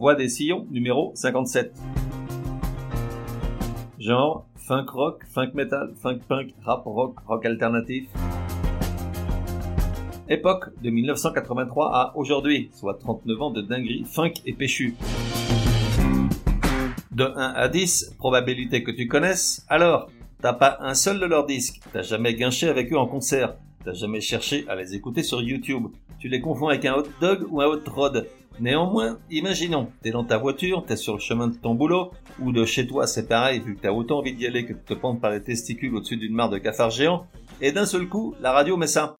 Voix des sillons, numéro 57. Genre, funk rock, funk metal, funk punk, rap rock, rock alternatif. Époque de 1983 à aujourd'hui, soit 39 ans de dinguerie, funk et péchu. De 1 à 10, probabilité que tu connaisses. Alors, t'as pas un seul de leurs disques, t'as jamais guinché avec eux en concert, t'as jamais cherché à les écouter sur YouTube. Tu les confonds avec un hot dog ou un hot rod. Néanmoins, imaginons, t'es dans ta voiture, t'es sur le chemin de ton boulot, ou de chez toi, c'est pareil, vu que t'as autant envie d'y aller que de te pendre par les testicules au-dessus d'une mare de cafards géants, et d'un seul coup, la radio met ça.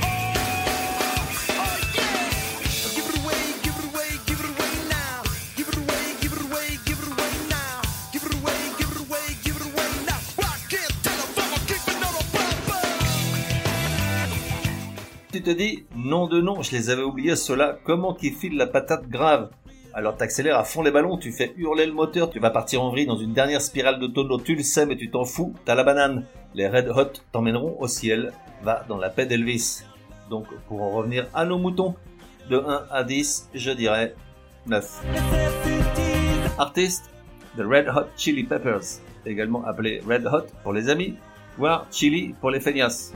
Tu te dis, non de non, je les avais oubliés ceux-là, comment qu'ils filent la patate grave? Alors t'accélères à fond les ballons, tu fais hurler le moteur, tu vas partir en vrille dans une dernière spirale de tonneau, tu le sais mais tu t'en fous, t'as la banane. Les Red Hot t'emmèneront au ciel, va dans la paix d'Elvis. Donc pour en revenir à nos moutons, de 1 à 10, je dirais 9. Artiste, The Red Hot Chili Peppers, également appelé Red Hot pour les amis, voire Chili pour les feignasses.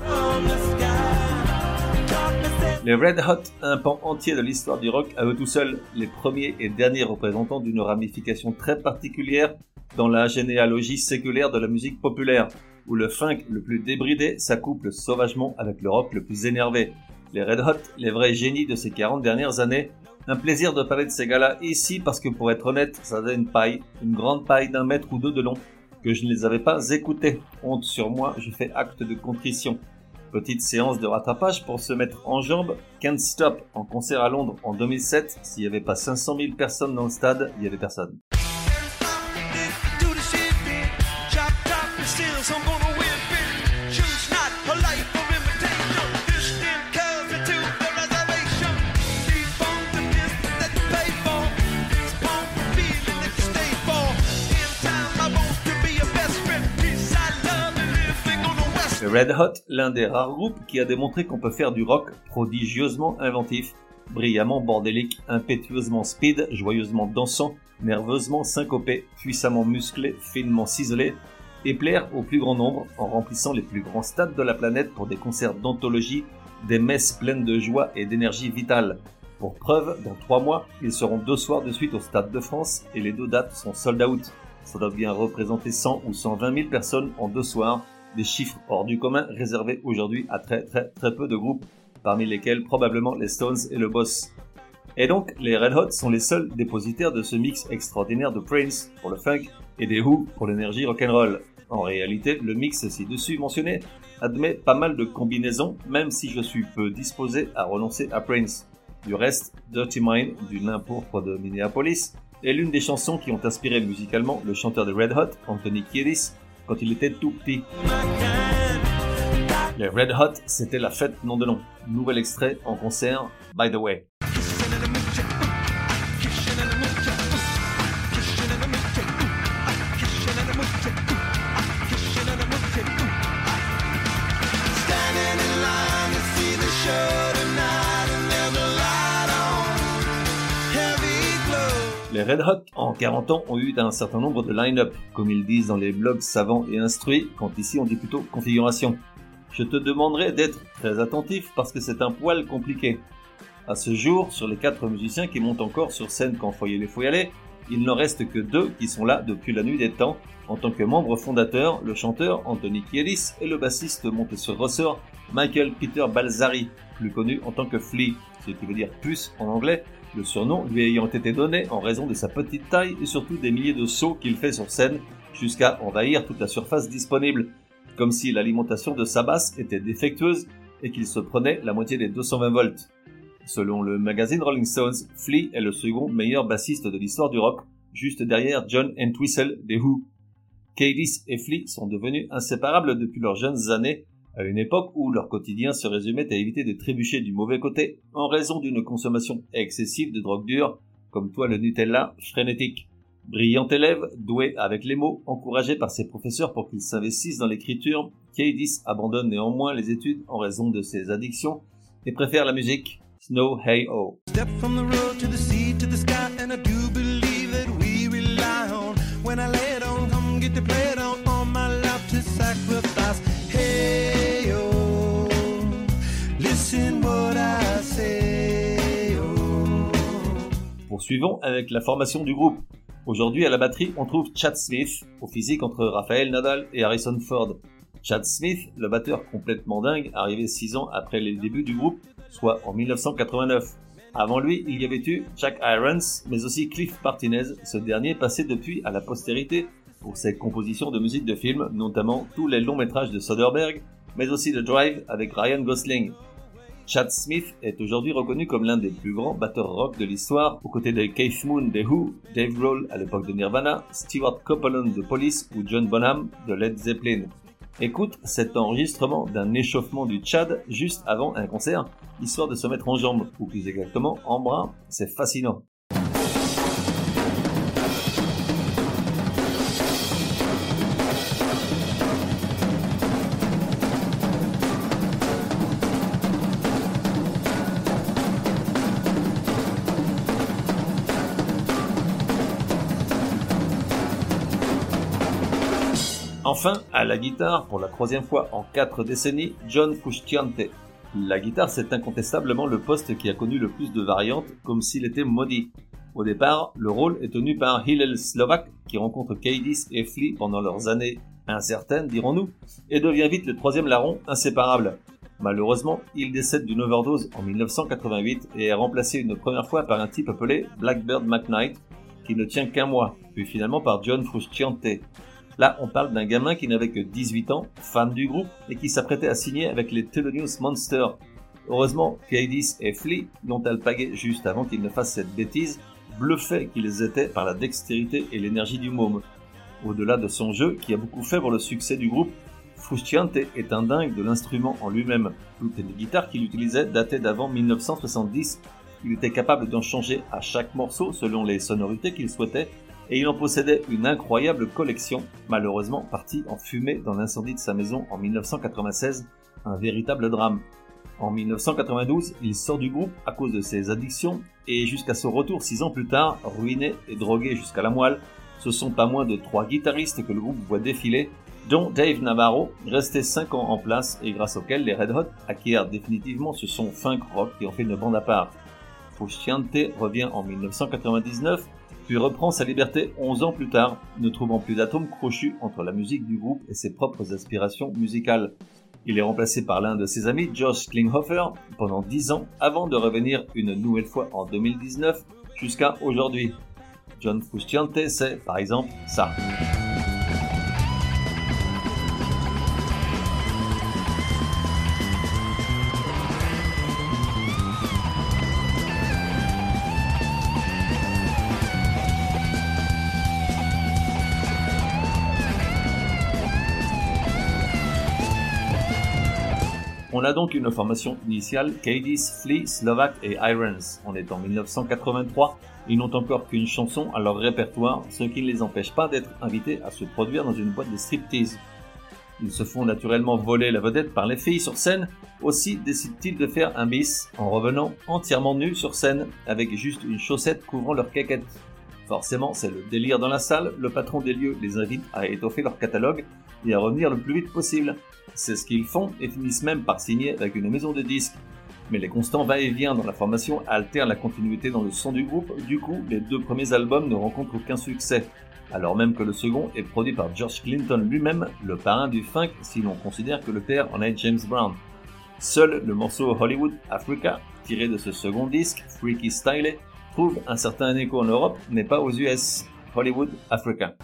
Les Red Hot, un pan entier de l'histoire du rock à eux tout seuls, les premiers et derniers représentants d'une ramification très particulière dans la généalogie séculaire de la musique populaire, où le funk le plus débridé s'accouple sauvagement avec le rock le plus énervé. Les Red Hot, les vrais génies de ces 40 dernières années, un plaisir de parler de ces gars-là ici parce que pour être honnête, ça faisait une paille, une grande paille d'un mètre ou deux de long, que je ne les avais pas écoutés. Honte sur moi, je fais acte de contrition. Petite séance de rattrapage pour se mettre en jambes. Can't Stop en concert à Londres en 2007. S'il n'y avait pas 500 000 personnes dans le stade, il n'y avait personne. Red Hot, l'un des rares groupes qui a démontré qu'on peut faire du rock prodigieusement inventif, brillamment bordélique, impétueusement speed, joyeusement dansant, nerveusement syncopé, puissamment musclé, finement ciselé, et plaire au plus grand nombre en remplissant les plus grands stades de la planète pour des concerts d'anthologie, des messes pleines de joie et d'énergie vitale. Pour preuve, dans trois mois, ils seront deux soirs de suite au Stade de France et les deux dates sont sold out. Ça doit bien représenter 100 ou 120 000 personnes en deux soirs des chiffres hors du commun réservés aujourd'hui à très très très peu de groupes, parmi lesquels probablement les Stones et le Boss. Et donc, les Red Hot sont les seuls dépositaires de ce mix extraordinaire de Prince pour le funk et des Who pour l'énergie rock'n'roll. En réalité, le mix ci-dessus mentionné admet pas mal de combinaisons, même si je suis peu disposé à renoncer à Prince. Du reste, Dirty Mind, du nain pourpre de Minneapolis, est l'une des chansons qui ont inspiré musicalement le chanteur de Red Hot, Anthony Kiedis, quand il était tout petit. Les Red Hot, c'était la fête nom de nom. Nouvel extrait en concert, by the way. Red Hot, en 40 ans, ont eu un certain nombre de line-up, comme ils disent dans les blogs savants et instruits, quand ici on dit plutôt configuration. Je te demanderai d'être très attentif parce que c'est un poil compliqué. À ce jour, sur les quatre musiciens qui montent encore sur scène quand Foyer les faut y aller, il n'en reste que deux qui sont là depuis la nuit des temps, en tant que membre fondateur, le chanteur Anthony Kiedis et le bassiste monté sur ressort Michael Peter Balzari, plus connu en tant que Flea, ce qui veut dire puce en anglais, le surnom lui ayant été donné en raison de sa petite taille et surtout des milliers de sauts qu'il fait sur scène jusqu'à envahir toute la surface disponible, comme si l'alimentation de sa basse était défectueuse et qu'il se prenait la moitié des 220 volts. Selon le magazine Rolling Stones, Flea est le second meilleur bassiste de l'histoire du rock, juste derrière John Entwistle des Who. Cadiz et Flea sont devenus inséparables depuis leurs jeunes années, à une époque où leur quotidien se résumait à éviter de trébucher du mauvais côté en raison d'une consommation excessive de drogue dure, comme toi le Nutella frénétique. Brillant élève, doué avec les mots, encouragé par ses professeurs pour qu'il s'investisse dans l'écriture, Cadiz abandonne néanmoins les études en raison de ses addictions et préfère la musique. Snow Hey Oh. Poursuivons avec la formation du groupe. Aujourd'hui, à la batterie, on trouve Chad Smith, au physique entre Raphaël Nadal et Harrison Ford. Chad Smith, le batteur complètement dingue, arrivé 6 ans après les débuts du groupe, soit en 1989. Avant lui, il y avait eu Jack Irons, mais aussi Cliff Martinez, ce dernier passé depuis à la postérité pour ses compositions de musique de film, notamment tous les longs métrages de Soderbergh, mais aussi The Drive avec Ryan Gosling. Chad Smith est aujourd'hui reconnu comme l'un des plus grands batteurs rock de l'histoire, aux côtés de Keith Moon des Who, Dave Grohl à l'époque de Nirvana, Stewart Copeland de Police ou John Bonham de Led Zeppelin. Écoute cet enregistrement d'un échauffement du Chad juste avant un concert, histoire de se mettre en jambes, ou plus exactement en bras, c'est fascinant. La guitare, pour la troisième fois en quatre décennies, John Frusciante. La guitare, c'est incontestablement le poste qui a connu le plus de variantes, comme s'il était maudit. Au départ, le rôle est tenu par Hillel Slovak, qui rencontre Cadiz et Flea pendant leurs années incertaines, dirons-nous, et devient vite le troisième larron inséparable. Malheureusement, il décède d'une overdose en 1988 et est remplacé une première fois par un type appelé Blackbird McKnight, qui ne tient qu'un mois, puis finalement par John Frusciante. Là, on parle d'un gamin qui n'avait que 18 ans, fan du groupe, et qui s'apprêtait à signer avec les Thelonious Monsters. Heureusement, Cadiz et Flea l'ont alpagué juste avant qu'il ne fasse cette bêtise, bluffés qu'ils étaient par la dextérité et l'énergie du môme. Au-delà de son jeu, qui a beaucoup fait pour le succès du groupe, Frusciante est un dingue de l'instrument en lui-même. Toutes les guitares qu'il utilisait dataient d'avant 1970. Il était capable d'en changer à chaque morceau selon les sonorités qu'il souhaitait et il en possédait une incroyable collection, malheureusement partie en fumée dans l'incendie de sa maison en 1996, un véritable drame. En 1992, il sort du groupe à cause de ses addictions et jusqu'à son retour six ans plus tard, ruiné et drogué jusqu'à la moelle, ce sont pas moins de trois guitaristes que le groupe voit défiler, dont Dave Navarro, resté cinq ans en place et grâce auquel les Red Hot acquièrent définitivement ce son funk rock qui en fait une bande à part. Frusciante revient en 1999 puis reprend sa liberté 11 ans plus tard, ne trouvant plus d'atomes crochus entre la musique du groupe et ses propres aspirations musicales. Il est remplacé par l'un de ses amis, Josh Klinghoffer, pendant 10 ans avant de revenir une nouvelle fois en 2019 jusqu'à aujourd'hui. John Frusciante, c'est par exemple ça. On a donc une formation initiale Cadiz, Flea, Slovak et Irons. On est en 1983, ils n'ont encore qu'une chanson à leur répertoire, ce qui ne les empêche pas d'être invités à se produire dans une boîte de striptease. Ils se font naturellement voler la vedette par les filles sur scène, aussi décident-ils de faire un bis en revenant entièrement nus sur scène avec juste une chaussette couvrant leur caquette. Forcément, c'est le délire dans la salle, le patron des lieux les invite à étoffer leur catalogue et à revenir le plus vite possible. C'est ce qu'ils font et finissent même par signer avec une maison de disques. Mais les constants va-et-vient dans la formation altèrent la continuité dans le son du groupe, du coup les deux premiers albums ne rencontrent aucun succès, alors même que le second est produit par George Clinton lui-même, le parrain du funk si l'on considère que le père en est James Brown. Seul le morceau Hollywood Africa, tiré de ce second disque, Freaky Style, trouve un certain écho en Europe, mais pas aux US. Hollywood Africa.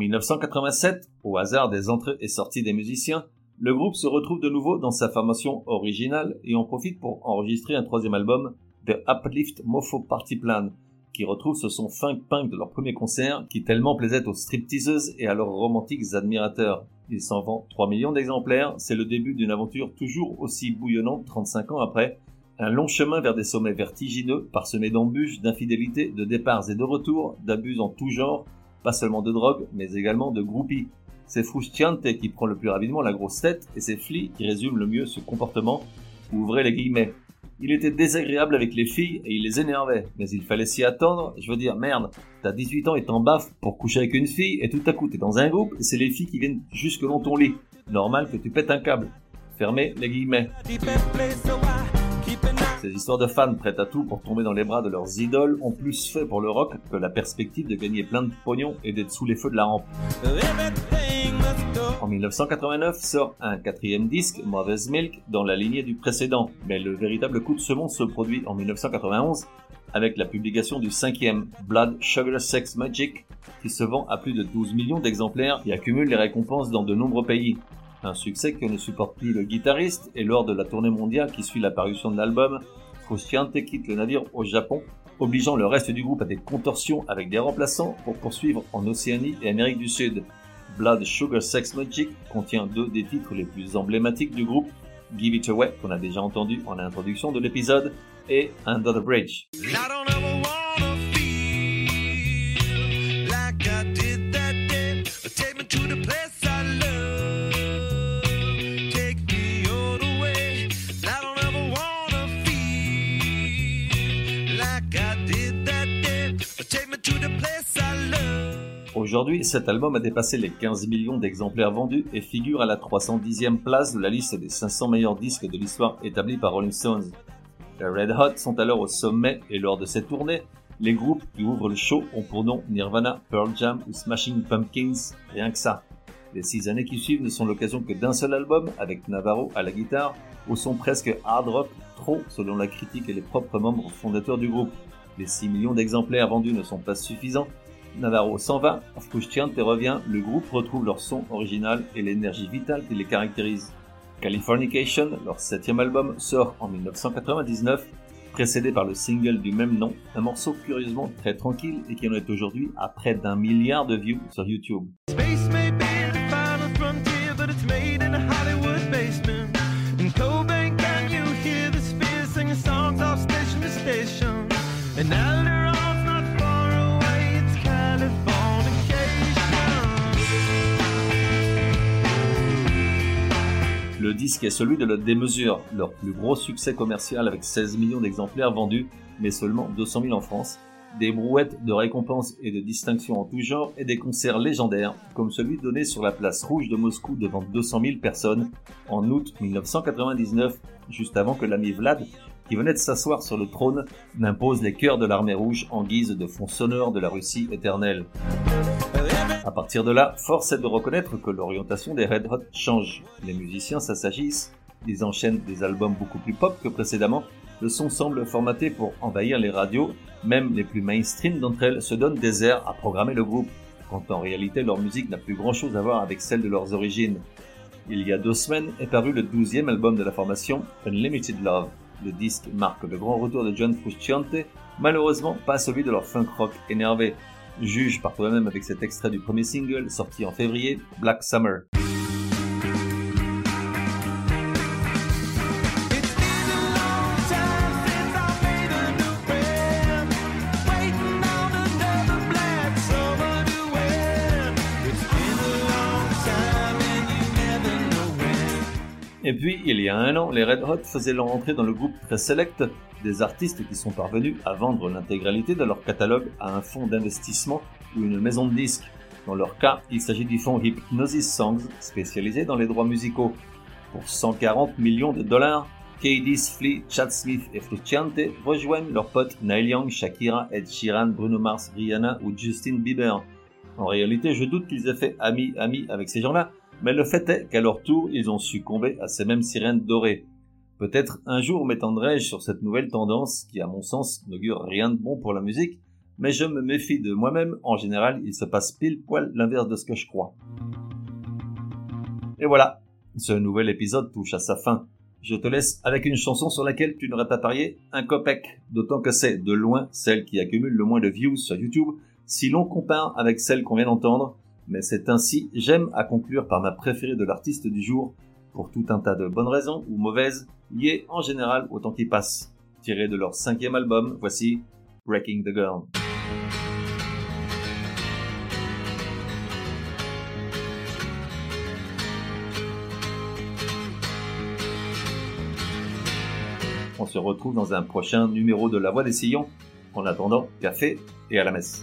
1987, au hasard des entrées et sorties des musiciens, le groupe se retrouve de nouveau dans sa formation originale et en profite pour enregistrer un troisième album, The Uplift Mofo Party Plan, qui retrouve ce son funk punk de leur premier concert qui tellement plaisait aux stripteaseuses et à leurs romantiques admirateurs. Il s'en vend 3 millions d'exemplaires, c'est le début d'une aventure toujours aussi bouillonnante 35 ans après, un long chemin vers des sommets vertigineux, parsemés d'embûches, d'infidélités, de départs et de retours, d'abus en tout genre, pas seulement de drogue, mais également de groupies. C'est Frusciante qui prend le plus rapidement la grosse tête et c'est Flea qui résume le mieux ce comportement. Ouvrez les guillemets. Il était désagréable avec les filles et il les énervait, mais il fallait s'y attendre. Je veux dire, merde, t'as 18 ans et t'en baffes pour coucher avec une fille et tout à coup t'es dans un groupe et c'est les filles qui viennent jusque dans ton lit. Normal que tu pètes un câble. Fermez les guillemets. Ces histoires de fans prêtes à tout pour tomber dans les bras de leurs idoles ont plus fait pour le rock que la perspective de gagner plein de pognon et d'être sous les feux de la rampe. En 1989 sort un quatrième disque, Mother's Milk, dans la lignée du précédent, mais le véritable coup de semonce se produit en 1991 avec la publication du cinquième, Blood Sugar Sex Magic, qui se vend à plus de 12 millions d'exemplaires et accumule les récompenses dans de nombreux pays. Un succès que ne supporte plus le guitariste et lors de la tournée mondiale qui suit la parution de l'album, Frusciante quitte le navire au Japon, obligeant le reste du groupe à des contorsions avec des remplaçants pour poursuivre en Océanie et Amérique du Sud. Blood Sugar Sex Magic contient deux des titres les plus emblématiques du groupe, Give It Away, qu'on a déjà entendu en introduction de l'épisode, et Under the Bridge. Aujourd'hui, cet album a dépassé les 15 millions d'exemplaires vendus et figure à la 310e place de la liste des 500 meilleurs disques de l'histoire établie par Rolling Stones. Les Red Hot sont alors au sommet et lors de cette tournée, les groupes qui ouvrent le show ont pour nom Nirvana, Pearl Jam ou Smashing Pumpkins, rien que ça. Les six années qui suivent ne sont l'occasion que d'un seul album, avec Navarro à la guitare, au son presque hard rock, trop selon la critique et les propres membres fondateurs du groupe. Les 6 millions d'exemplaires vendus ne sont pas suffisants Navarro s'en va, Frusciante revient, le groupe retrouve leur son original et l'énergie vitale qui les caractérise. Californication, leur septième album, sort en 1999, précédé par le single du même nom, un morceau curieusement très tranquille et qui en est aujourd'hui à près d'un milliard de views sur YouTube. Le disque est celui de la démesure, leur plus gros succès commercial avec 16 millions d'exemplaires vendus, mais seulement 200 000 en France. Des brouettes de récompenses et de distinctions en tout genre et des concerts légendaires, comme celui donné sur la place rouge de Moscou devant 200 000 personnes en août 1999, juste avant que l'ami Vlad, qui venait de s'asseoir sur le trône, n'impose les cœurs de l'armée rouge en guise de fond sonore de la Russie éternelle. À partir de là, force est de reconnaître que l'orientation des Red Hot change. Les musiciens s'assagissent, ils enchaînent des albums beaucoup plus pop que précédemment, le son semble formaté pour envahir les radios, même les plus mainstream d'entre elles se donnent des airs à programmer le groupe, quand en réalité leur musique n'a plus grand chose à voir avec celle de leurs origines. Il y a deux semaines est paru le douzième album de la formation, Unlimited Love. Le disque marque le grand retour de John Frusciante, malheureusement pas celui de leur funk rock énervé, Juge par toi-même avec cet extrait du premier single sorti en février, Black Summer. Et puis, il y a un an, les Red Hot faisaient leur entrée dans le groupe très select des artistes qui sont parvenus à vendre l'intégralité de leur catalogue à un fonds d'investissement ou une maison de disques. Dans leur cas, il s'agit du fonds Hypnosis Songs, spécialisé dans les droits musicaux. Pour 140 millions de dollars, Cadiz, Flea, Chad Smith et Frusciante rejoignent leurs potes Neil Young, Shakira, Ed Sheeran, Bruno Mars, Rihanna ou Justin Bieber. En réalité, je doute qu'ils aient fait ami-ami avec ces gens-là, mais le fait est qu'à leur tour, ils ont succombé à ces mêmes sirènes dorées. Peut-être un jour m'étendrai-je sur cette nouvelle tendance qui, à mon sens, n'augure rien de bon pour la musique, mais je me méfie de moi-même, en général il se passe pile poil l'inverse de ce que je crois. Et voilà, ce nouvel épisode touche à sa fin. Je te laisse avec une chanson sur laquelle tu n'aurais pas parié un copec, d'autant que c'est de loin celle qui accumule le moins de views sur YouTube si l'on compare avec celle qu'on vient d'entendre, mais c'est ainsi, j'aime à conclure par ma préférée de l'artiste du jour, pour tout un tas de bonnes raisons ou mauvaises, liées en général au temps qui passe. Tiré de leur cinquième album, voici Breaking the Girl. On se retrouve dans un prochain numéro de La Voix des Sillons. En attendant, café et à la messe.